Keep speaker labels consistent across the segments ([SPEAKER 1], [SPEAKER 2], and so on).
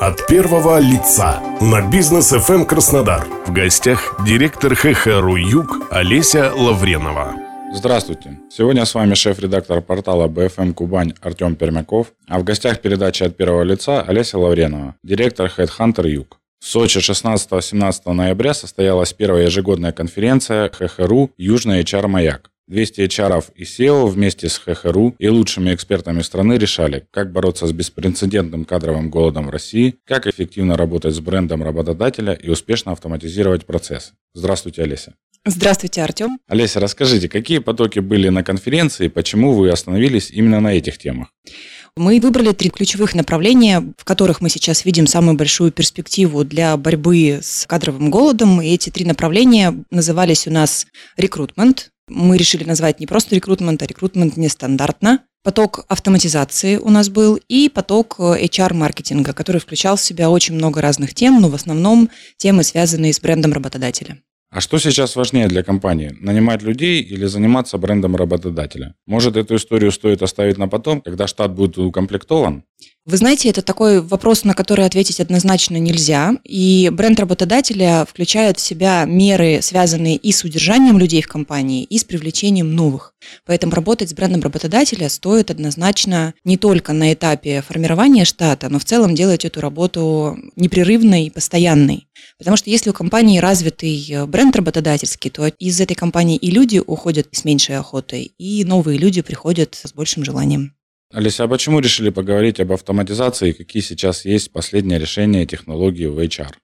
[SPEAKER 1] От первого лица на бизнес FM Краснодар. В гостях директор ХХРУ Юг Олеся Лавренова.
[SPEAKER 2] Здравствуйте. Сегодня с вами шеф-редактор портала BFM Кубань Артем Пермяков, а в гостях передачи от первого лица Олеся Лавренова, директор Headhunter Юг. В Сочи 16-17 ноября состоялась первая ежегодная конференция ХХРУ «Южный HR Маяк». 200 HR и SEO вместе с ХХРУ и лучшими экспертами страны решали, как бороться с беспрецедентным кадровым голодом в России, как эффективно работать с брендом работодателя и успешно автоматизировать процессы. Здравствуйте, Олеся.
[SPEAKER 3] Здравствуйте, Артем.
[SPEAKER 2] Олеся, расскажите, какие потоки были на конференции и почему вы остановились именно на этих темах?
[SPEAKER 3] Мы выбрали три ключевых направления, в которых мы сейчас видим самую большую перспективу для борьбы с кадровым голодом. И эти три направления назывались у нас рекрутмент. Мы решили назвать не просто рекрутмент, а рекрутмент нестандартно. Поток автоматизации у нас был и поток HR-маркетинга, который включал в себя очень много разных тем, но в основном темы, связанные с брендом работодателя.
[SPEAKER 2] А что сейчас важнее для компании? Нанимать людей или заниматься брендом работодателя? Может, эту историю стоит оставить на потом, когда штат будет укомплектован?
[SPEAKER 3] Вы знаете, это такой вопрос, на который ответить однозначно нельзя. И бренд работодателя включает в себя меры, связанные и с удержанием людей в компании, и с привлечением новых. Поэтому работать с брендом работодателя стоит однозначно не только на этапе формирования штата, но в целом делать эту работу непрерывной и постоянной. Потому что если у компании развитый бренд работодательский, то из этой компании и люди уходят с меньшей охотой, и новые люди приходят с большим желанием.
[SPEAKER 2] Алиса, а почему решили поговорить об автоматизации и какие сейчас есть последние решения технологий в HR?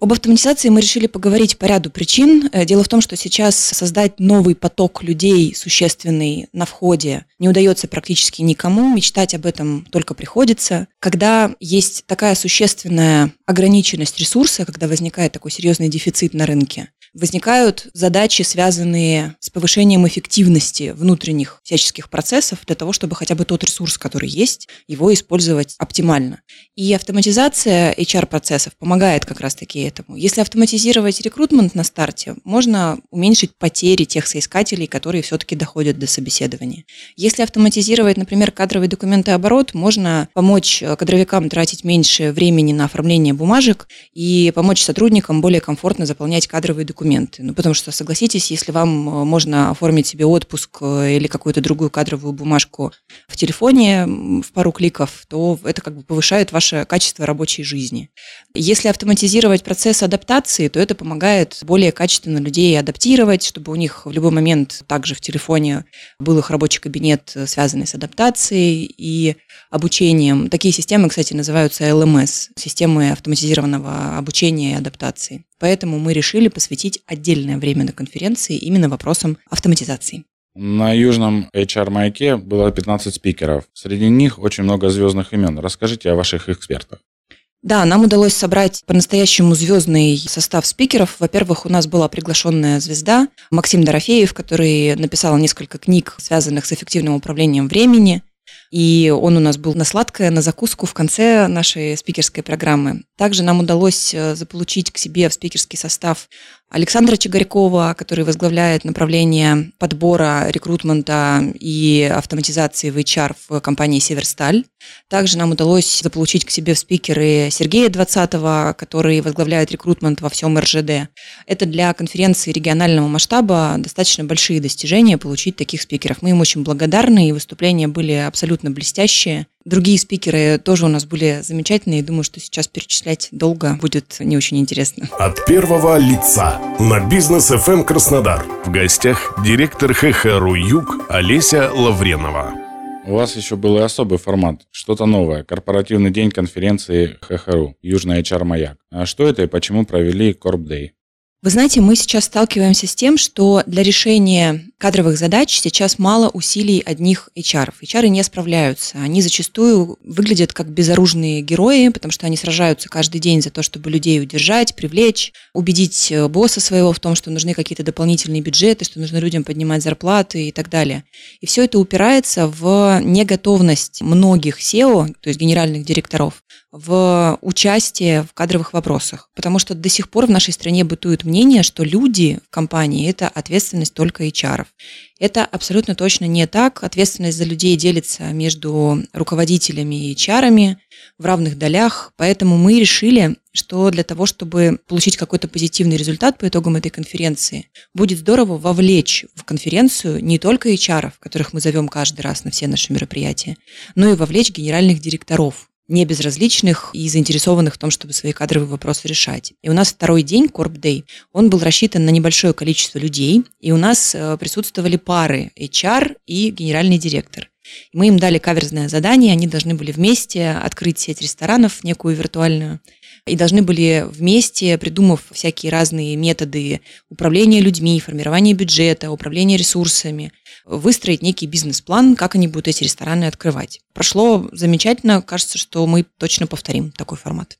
[SPEAKER 3] Об автоматизации мы решили поговорить по ряду причин. Э, дело в том, что сейчас создать новый поток людей, существенный на входе, не удается практически никому. Мечтать об этом только приходится. Когда есть такая существенная ограниченность ресурса, когда возникает такой серьезный дефицит на рынке, возникают задачи, связанные с повышением эффективности внутренних всяческих процессов для того, чтобы хотя бы тот ресурс, который есть, его использовать оптимально. И автоматизация HR-процессов помогает как раз-таки этому. Если автоматизировать рекрутмент на старте, можно уменьшить потери тех соискателей, которые все-таки доходят до собеседования. Если автоматизировать, например, кадровый документооборот, можно помочь кадровикам тратить меньше времени на оформление бумажек и помочь сотрудникам более комфортно заполнять кадровые документы документы. Ну, потому что, согласитесь, если вам э, можно оформить себе отпуск э, или какую-то другую кадровую бумажку в телефоне в пару кликов, то это как бы повышает ваше качество рабочей жизни. Если автоматизировать процесс адаптации, то это помогает более качественно людей адаптировать, чтобы у них в любой момент также в телефоне был их рабочий кабинет, э, связанный с адаптацией и обучением. Такие системы, кстати, называются LMS, системы автоматизированного обучения и адаптации. Поэтому мы решили посвятить отдельное время на конференции именно вопросам автоматизации.
[SPEAKER 2] На южном HR-маяке было 15 спикеров. Среди них очень много звездных имен. Расскажите о ваших экспертах.
[SPEAKER 3] Да, нам удалось собрать по-настоящему звездный состав спикеров. Во-первых, у нас была приглашенная звезда Максим Дорофеев, который написал несколько книг, связанных с эффективным управлением времени. И он у нас был на сладкое, на закуску в конце нашей спикерской программы. Также нам удалось э, заполучить к себе в спикерский состав Александра Чигарькова, который возглавляет направление подбора, рекрутмента и автоматизации в HR в компании «Северсталь». Также нам удалось заполучить к себе в спикеры Сергея Двадцатого, который возглавляет рекрутмент во всем РЖД. Это для конференции регионального масштаба достаточно большие достижения получить таких спикеров. Мы им очень благодарны, и выступления были абсолютно блестящие. Другие спикеры тоже у нас были замечательные. Думаю, что сейчас перечислять долго будет не очень интересно.
[SPEAKER 1] От первого лица на бизнес FM Краснодар. В гостях директор ХХРУ Юг Олеся Лавренова.
[SPEAKER 2] У вас еще был и особый формат, что-то новое, корпоративный день конференции ХХРУ, Южный HR Маяк. А что это и почему провели Корп Day?
[SPEAKER 3] Вы знаете, мы сейчас сталкиваемся с тем, что для решения кадровых задач сейчас мало усилий одних HR. HR не справляются. Они зачастую выглядят как безоружные герои, потому что они сражаются каждый день за то, чтобы людей удержать, привлечь, убедить э, босса своего в том, что нужны какие-то дополнительные бюджеты, что нужно людям поднимать зарплаты и так далее. И все это упирается в неготовность многих SEO, то есть генеральных директоров, в участие в кадровых вопросах. Потому что до сих пор в нашей стране бытует мнение, что люди в компании – это ответственность только HR. Это абсолютно точно не так. Ответственность за людей делится между руководителями и чарами в равных долях, поэтому мы решили, что для того, чтобы получить какой-то позитивный результат по итогам этой конференции, будет здорово вовлечь в конференцию не только HR, которых мы зовем каждый раз на все наши мероприятия, но и вовлечь генеральных директоров, не безразличных и заинтересованных в том, чтобы свои кадровые вопросы решать. И у нас второй день, Corp Day, он был рассчитан на небольшое количество людей, и у нас э, присутствовали пары HR и генеральный директор. Мы им дали каверзное задание, они должны были вместе открыть сеть ресторанов, некую виртуальную, и должны были вместе, придумав всякие разные методы управления людьми, формирования бюджета, управления ресурсами, выстроить некий бизнес-план, как они будут эти рестораны открывать. Прошло замечательно, кажется, что мы точно повторим такой формат.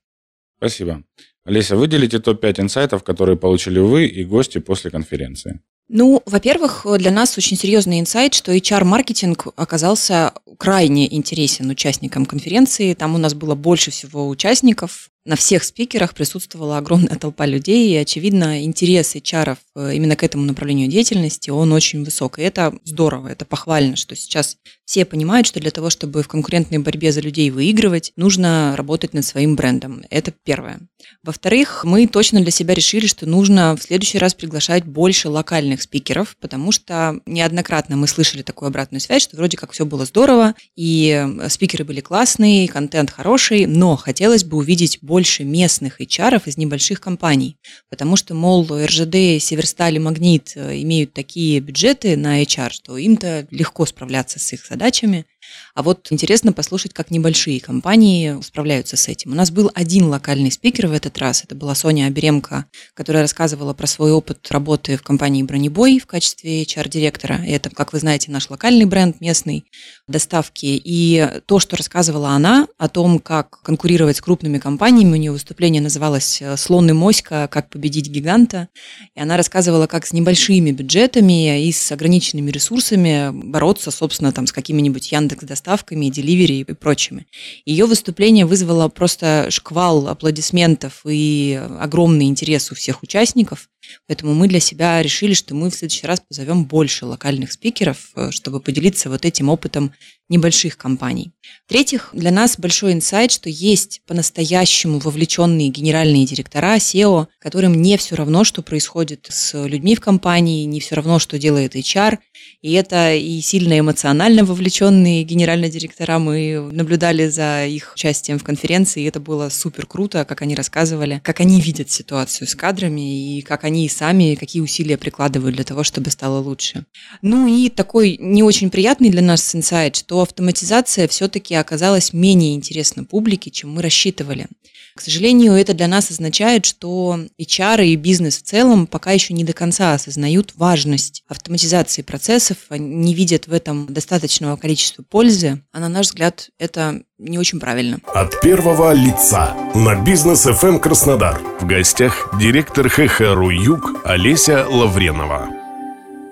[SPEAKER 2] Спасибо. Олеся, выделите топ-5 инсайтов, которые получили вы и гости после конференции.
[SPEAKER 3] Ну, во-первых, для нас очень серьезный инсайт, что HR-маркетинг оказался крайне интересен участникам конференции. Там у нас было больше всего участников, на всех спикерах присутствовала огромная толпа людей, и, очевидно, интерес HR э, именно к этому направлению деятельности, он очень высок. И это здорово, это похвально, что сейчас все понимают, что для того, чтобы в конкурентной борьбе за людей выигрывать, нужно работать над своим брендом. Это первое. Во-вторых, мы точно для себя решили, что нужно в следующий раз приглашать больше локальных спикеров, потому что неоднократно мы слышали такую обратную связь, что вроде как все было здорово, и э, спикеры были классные, контент хороший, но хотелось бы увидеть больше больше местных HR из небольших компаний, потому что, мол, РЖД, Северсталь и Магнит э, имеют такие бюджеты на HR, что им-то легко справляться с их задачами, а вот интересно послушать, как небольшие компании справляются с этим. У нас был один локальный спикер в этот раз. Это была Соня Оберемко, которая рассказывала про свой опыт работы в компании «Бронебой» в качестве HR-директора. Это, как вы знаете, наш локальный бренд местный доставки. И то, что рассказывала она о том, как конкурировать с крупными компаниями, у нее выступление называлось «Слон и моська. Как победить гиганта». И она рассказывала, как с небольшими бюджетами и с ограниченными ресурсами бороться, собственно, там, с какими-нибудь Яндекс с доставками, деливери и прочими. Ее выступление вызвало просто шквал аплодисментов и огромный интерес у всех участников. Поэтому мы для себя решили, что мы в следующий раз позовем больше локальных спикеров, э, чтобы поделиться вот этим опытом небольших компаний. В-третьих, для нас большой инсайт, что есть по-настоящему вовлеченные генеральные директора, SEO, которым не все равно, что происходит с людьми в компании, не все равно, что делает HR. И это и сильно эмоционально вовлеченные генеральные директора. Мы наблюдали за их участием в конференции, и это было супер круто, как они рассказывали, как они видят ситуацию с кадрами и как они они сами какие усилия прикладывают для того, чтобы стало лучше. Ну и такой не очень приятный для нас инсайт, что автоматизация все-таки оказалась менее интересна публике, чем мы рассчитывали. К сожалению, это для нас означает, что HR и бизнес в целом пока еще не до конца осознают важность автоматизации процессов, не видят в этом достаточного количества пользы, а на наш взгляд это не очень правильно.
[SPEAKER 1] От первого лица на бизнес FM эм Краснодар. В гостях директор ХХРУ Юг Олеся Лавренова.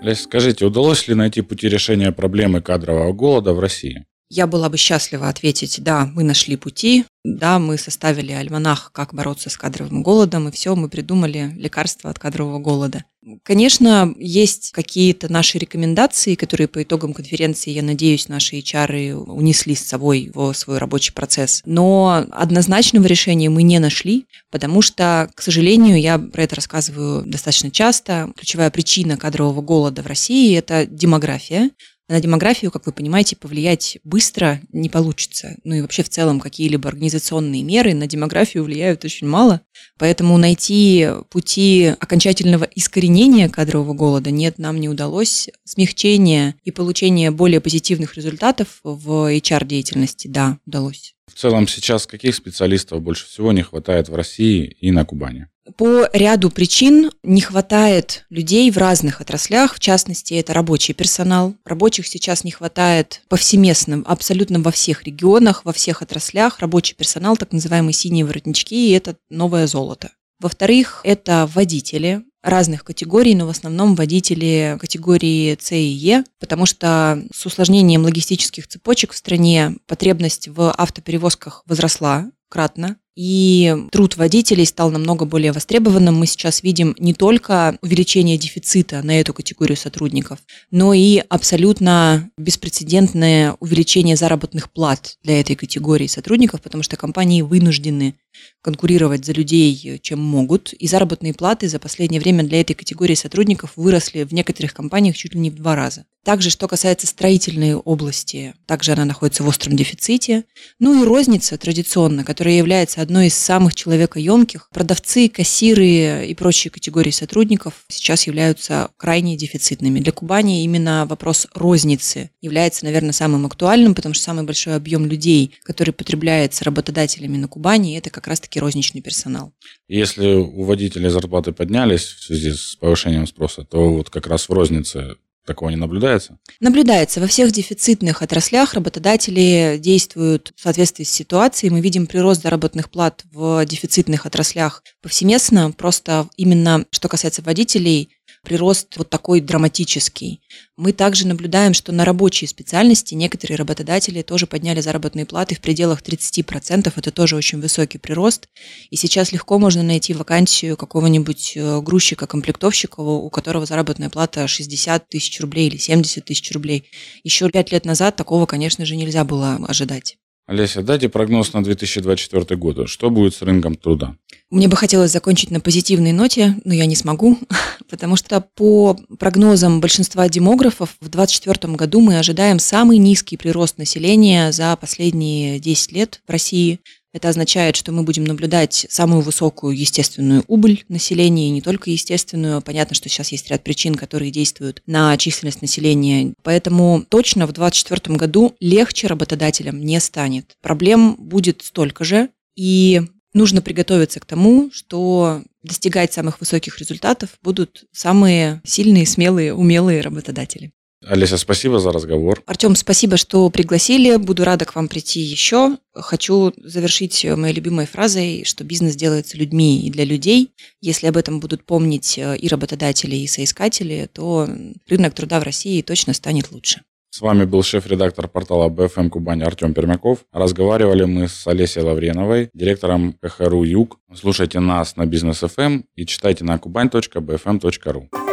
[SPEAKER 2] Олеся, скажите, удалось ли найти пути решения проблемы кадрового голода в России?
[SPEAKER 3] Я была бы счастлива ответить, да, мы нашли пути, да, мы составили альманах, как бороться с кадровым голодом, и все, мы придумали лекарства от кадрового голода. Конечно, есть какие-то наши рекомендации, которые по итогам конференции, я надеюсь, наши HR унесли с собой в свой рабочий процесс. Но однозначного решения мы не нашли, потому что, к сожалению, я про это рассказываю достаточно часто. Ключевая причина кадрового голода в России – это демография. На демографию, как вы понимаете, повлиять быстро не получится. Ну и вообще в целом какие-либо организационные меры на демографию влияют очень мало. Поэтому найти пути окончательного искоренения кадрового голода нет, нам не удалось. Смягчение и получение более позитивных результатов в HR-деятельности, да, удалось.
[SPEAKER 2] В целом сейчас каких специалистов больше всего не хватает в России и на Кубани?
[SPEAKER 3] По ряду причин не хватает людей в разных отраслях, в частности, это рабочий персонал. Рабочих сейчас не хватает повсеместно, абсолютно во всех регионах, во всех отраслях. Рабочий персонал, так называемые синие воротнички, и это новое золото. Во-вторых, это водители разных категорий, но в основном водители категории С и Е, потому что с усложнением логистических цепочек в стране потребность в автоперевозках возросла кратно. И труд водителей стал намного более востребованным. Мы сейчас видим не только увеличение дефицита на эту категорию сотрудников, но и абсолютно беспрецедентное увеличение заработных плат для этой категории сотрудников, потому что компании вынуждены конкурировать за людей, чем могут. И заработные платы за последнее время для этой категории сотрудников выросли в некоторых компаниях чуть ли не в два раза. Также, что касается строительной области, также она находится в остром дефиците. Ну и розница традиционно, которая является одной из самых человекоемких. Продавцы, кассиры и прочие категории сотрудников сейчас являются крайне дефицитными. Для Кубани именно вопрос розницы является, наверное, самым актуальным, потому что самый большой объем людей, который потребляется работодателями на Кубани, это как раз-таки розничный персонал.
[SPEAKER 2] Если у водителей зарплаты поднялись в связи с повышением спроса, то вот как раз в рознице Такого не наблюдается?
[SPEAKER 3] Наблюдается. Во всех дефицитных отраслях работодатели действуют в соответствии с ситуацией. Мы видим прирост заработных плат в дефицитных отраслях повсеместно. Просто именно что касается водителей, прирост вот такой драматический. Мы также наблюдаем, что на рабочие специальности некоторые работодатели тоже подняли заработные платы в пределах 30%. Это тоже очень высокий прирост. И сейчас легко можно найти вакансию какого-нибудь э, грузчика-комплектовщика, у которого заработная плата 60 тысяч рублей или 70 тысяч рублей. Еще пять лет назад такого, конечно же, нельзя было ожидать.
[SPEAKER 2] Олеся, дайте прогноз на 2024 год. Что будет с рынком труда?
[SPEAKER 3] Мне бы хотелось закончить на позитивной ноте, но я не смогу, потому что по прогнозам большинства демографов в 2024 году мы ожидаем самый низкий прирост населения за последние 10 лет в России. Это означает, что мы будем наблюдать самую высокую естественную убыль населения, и не только естественную. Понятно, что сейчас есть ряд причин, которые действуют на численность населения. Поэтому точно в 2024 году легче работодателям не станет. Проблем будет столько же, и нужно приготовиться к тому, что достигать самых высоких результатов будут самые сильные, смелые, умелые работодатели.
[SPEAKER 2] Олеся, спасибо за разговор.
[SPEAKER 3] Артем, спасибо, что пригласили. Буду рада к вам прийти еще. Хочу завершить моей любимой фразой, что бизнес делается людьми и для людей. Если об этом будут помнить э, и работодатели, и соискатели, то рынок труда в России точно станет лучше.
[SPEAKER 2] С вами был шеф-редактор портала BFM Кубань Артем Пермяков. Разговаривали мы с Олесей Лавреновой, директором КХРУ Юг. Слушайте нас на Бизнес FM и читайте на kuban.bfm.ru.